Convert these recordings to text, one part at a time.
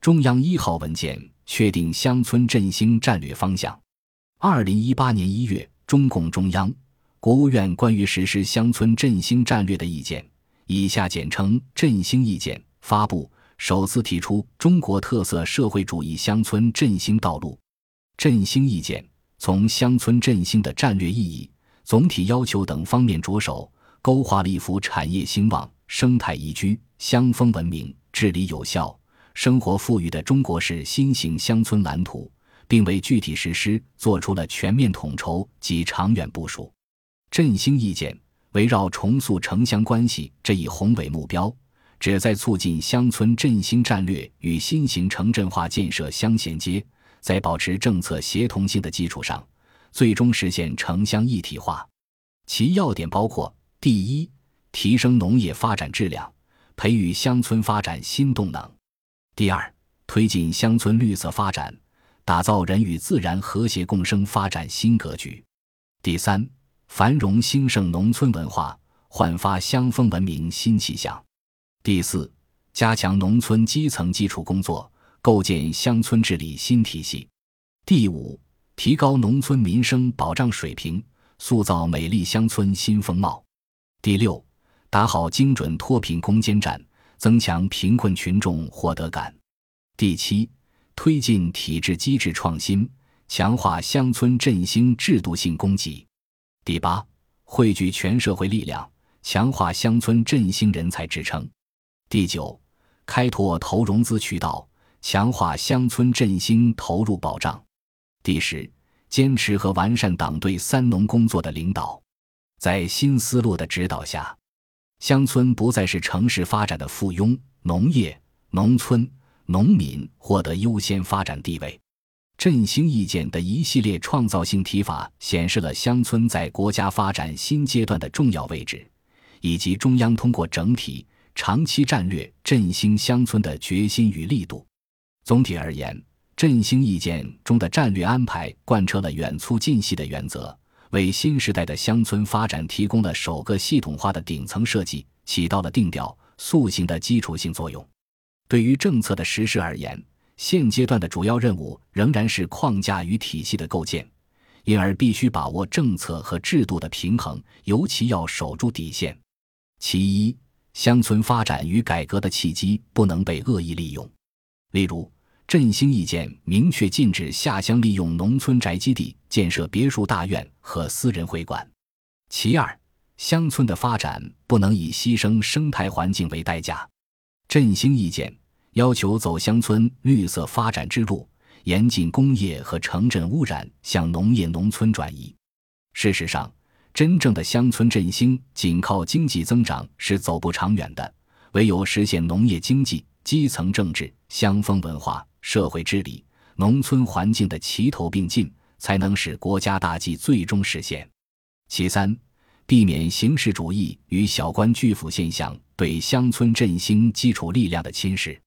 中央一号文件确定乡村振兴战略方向。二零一八年一月，中共中央、国务院关于实施乡村振兴战略的意见（以下简称“振兴意见”）发布，首次提出中国特色社会主义乡村振兴道路。振兴意见从乡村振兴的战略意义、总体要求等方面着手，勾画了一幅产业兴旺、生态宜居、乡风文明、治理有效。生活富裕的中国式新型乡村蓝图，并为具体实施做出了全面统筹及长远部署。振兴意见围绕重塑城乡关系这一宏伟目标，旨在促进乡村振兴战略与新型城镇化建设相衔接，在保持政策协同性的基础上，最终实现城乡一体化。其要点包括：第一，提升农业发展质量，培育乡村发展新动能。第二，推进乡村绿色发展，打造人与自然和谐共生发展新格局。第三，繁荣兴盛农村文化，焕发乡风文明新气象。第四，加强农村基层基础工作，构建乡村治理新体系。第五，提高农村民生保障水平，塑造美丽乡村新风貌。第六，打好精准脱贫攻坚战。增强贫困群众获得感。第七，推进体制机制创新，强化乡村振兴制度性供给。第八，汇聚全社会力量，强化乡村振兴人才支撑。第九，开拓投融资渠道，强化乡村振兴投入保障。第十，坚持和完善党对“三农”工作的领导，在新思路的指导下。乡村不再是城市发展的附庸，农业、农村、农民获得优先发展地位。振兴意见的一系列创造性提法，显示了乡村在国家发展新阶段的重要位置，以及中央通过整体、长期战略振兴乡村的决心与力度。总体而言，振兴意见中的战略安排贯彻了远粗近细的原则。为新时代的乡村发展提供了首个系统化的顶层设计，起到了定调塑形的基础性作用。对于政策的实施而言，现阶段的主要任务仍然是框架与体系的构建，因而必须把握政策和制度的平衡，尤其要守住底线。其一，乡村发展与改革的契机不能被恶意利用，例如。振兴意见明确禁止下乡利用农村宅基地建设别墅大院和私人会馆。其二，乡村的发展不能以牺牲生态环境为代价。振兴意见要求走乡村绿色发展之路，严禁工业和城镇污染向农业农村转移。事实上，真正的乡村振兴仅靠经济增长是走不长远的，唯有实现农业经济、基层政治、乡风文化。社会治理、农村环境的齐头并进，才能使国家大计最终实现。其三，避免形式主义与小官巨富现象对乡村振兴基础力量的侵蚀。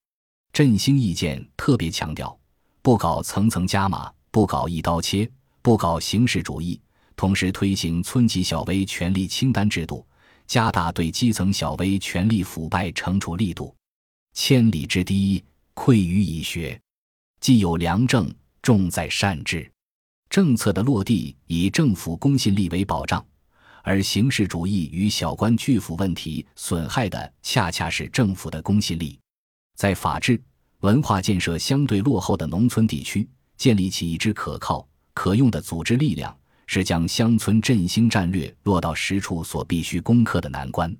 振兴意见特别强调，不搞层层加码，不搞一刀切，不搞形式主义，同时推行村级小微权力清单制度，加大对基层小微权力腐败惩处力度。千里之堤，溃于蚁穴。既有良政，重在善治。政策的落地以政府公信力为保障，而形式主义与小官巨腐问题损害的恰恰是政府的公信力。在法治、文化建设相对落后的农村地区，建立起一支可靠、可用的组织力量，是将乡村振兴战略落到实处所必须攻克的难关。